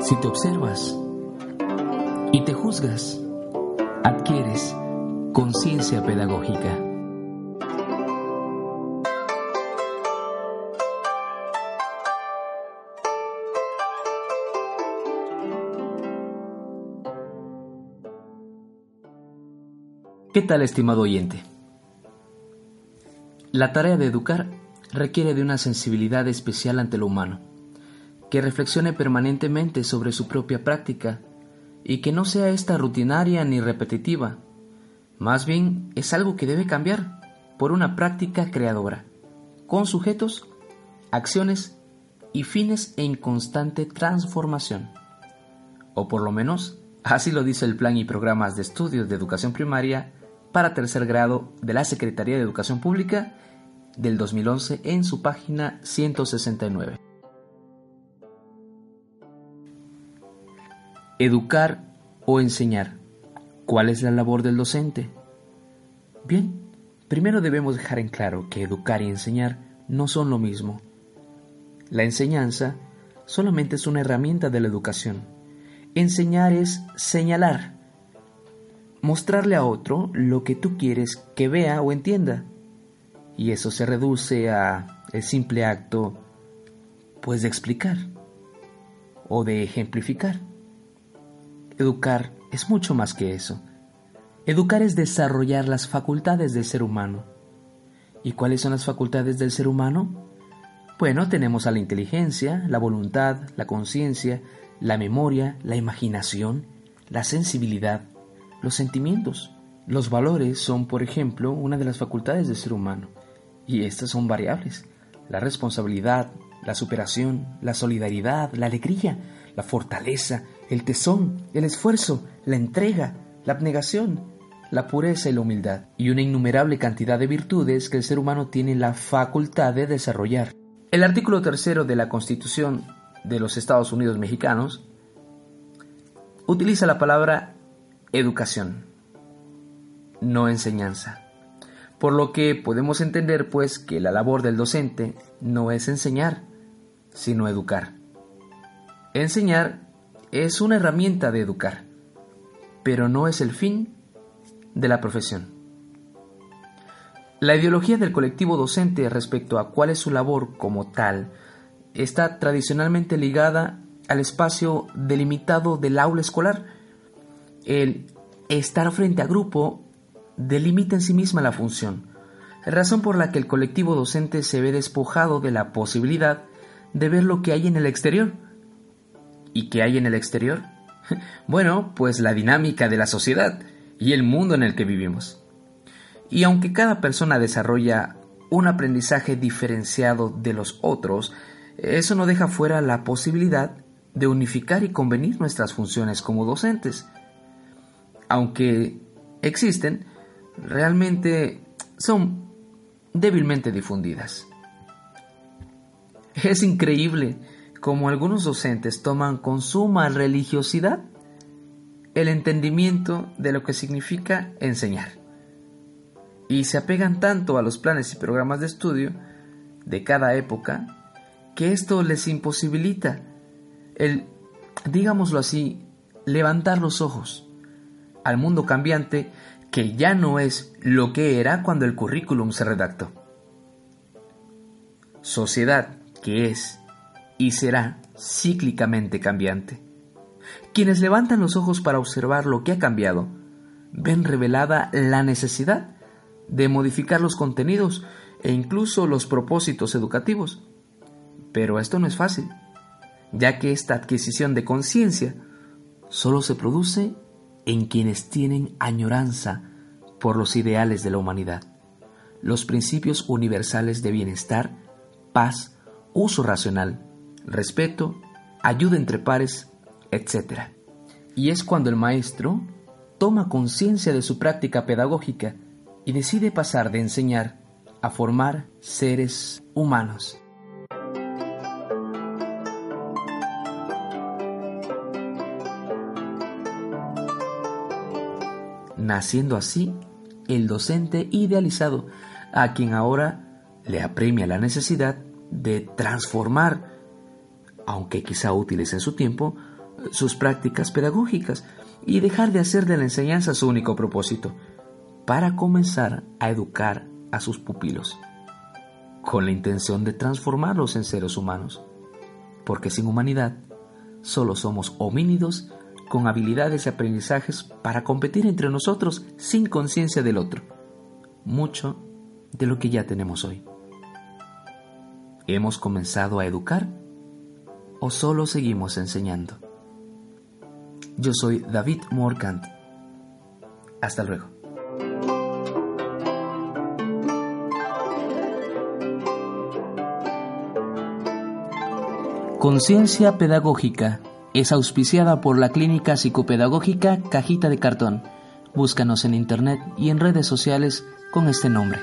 Si te observas y te juzgas, adquieres conciencia pedagógica. ¿Qué tal, estimado oyente? La tarea de educar requiere de una sensibilidad especial ante lo humano que reflexione permanentemente sobre su propia práctica y que no sea esta rutinaria ni repetitiva. Más bien es algo que debe cambiar por una práctica creadora, con sujetos, acciones y fines en constante transformación. O por lo menos, así lo dice el Plan y Programas de Estudios de Educación Primaria para tercer grado de la Secretaría de Educación Pública del 2011 en su página 169. Educar o enseñar. ¿Cuál es la labor del docente? Bien, primero debemos dejar en claro que educar y enseñar no son lo mismo. La enseñanza solamente es una herramienta de la educación. Enseñar es señalar, mostrarle a otro lo que tú quieres que vea o entienda. Y eso se reduce a el simple acto pues de explicar o de ejemplificar. Educar es mucho más que eso. Educar es desarrollar las facultades del ser humano. ¿Y cuáles son las facultades del ser humano? Bueno, tenemos a la inteligencia, la voluntad, la conciencia, la memoria, la imaginación, la sensibilidad, los sentimientos. Los valores son, por ejemplo, una de las facultades del ser humano, y estas son variables. La responsabilidad, la superación, la solidaridad, la alegría, la fortaleza, el tesón, el esfuerzo, la entrega, la abnegación, la pureza y la humildad, y una innumerable cantidad de virtudes que el ser humano tiene la facultad de desarrollar. El artículo tercero de la Constitución de los Estados Unidos mexicanos utiliza la palabra educación, no enseñanza. Por lo que podemos entender pues que la labor del docente no es enseñar, sino educar. Enseñar es una herramienta de educar, pero no es el fin de la profesión. La ideología del colectivo docente respecto a cuál es su labor como tal está tradicionalmente ligada al espacio delimitado del aula escolar. El estar frente a grupo delimita en sí misma la función, razón por la que el colectivo docente se ve despojado de la posibilidad de ver lo que hay en el exterior, ¿Y qué hay en el exterior? Bueno, pues la dinámica de la sociedad y el mundo en el que vivimos. Y aunque cada persona desarrolla un aprendizaje diferenciado de los otros, eso no deja fuera la posibilidad de unificar y convenir nuestras funciones como docentes. Aunque existen, realmente son débilmente difundidas. Es increíble como algunos docentes toman con suma religiosidad el entendimiento de lo que significa enseñar. Y se apegan tanto a los planes y programas de estudio de cada época que esto les imposibilita el, digámoslo así, levantar los ojos al mundo cambiante que ya no es lo que era cuando el currículum se redactó. Sociedad que es y será cíclicamente cambiante. Quienes levantan los ojos para observar lo que ha cambiado, ven revelada la necesidad de modificar los contenidos e incluso los propósitos educativos. Pero esto no es fácil, ya que esta adquisición de conciencia solo se produce en quienes tienen añoranza por los ideales de la humanidad, los principios universales de bienestar, paz, uso racional, respeto ayuda entre pares, etc. Y es cuando el maestro toma conciencia de su práctica pedagógica y decide pasar de enseñar a formar seres humanos. Naciendo así el docente idealizado, a quien ahora le apremia la necesidad de transformar, aunque quizá útiles en su tiempo, sus prácticas pedagógicas y dejar de hacer de la enseñanza su único propósito, para comenzar a educar a sus pupilos, con la intención de transformarlos en seres humanos, porque sin humanidad solo somos homínidos con habilidades y aprendizajes para competir entre nosotros sin conciencia del otro, mucho de lo que ya tenemos hoy. ¿Hemos comenzado a educar o solo seguimos enseñando? Yo soy David Morkant. Hasta luego. Conciencia Pedagógica es auspiciada por la Clínica Psicopedagógica Cajita de Cartón. Búscanos en internet y en redes sociales con este nombre.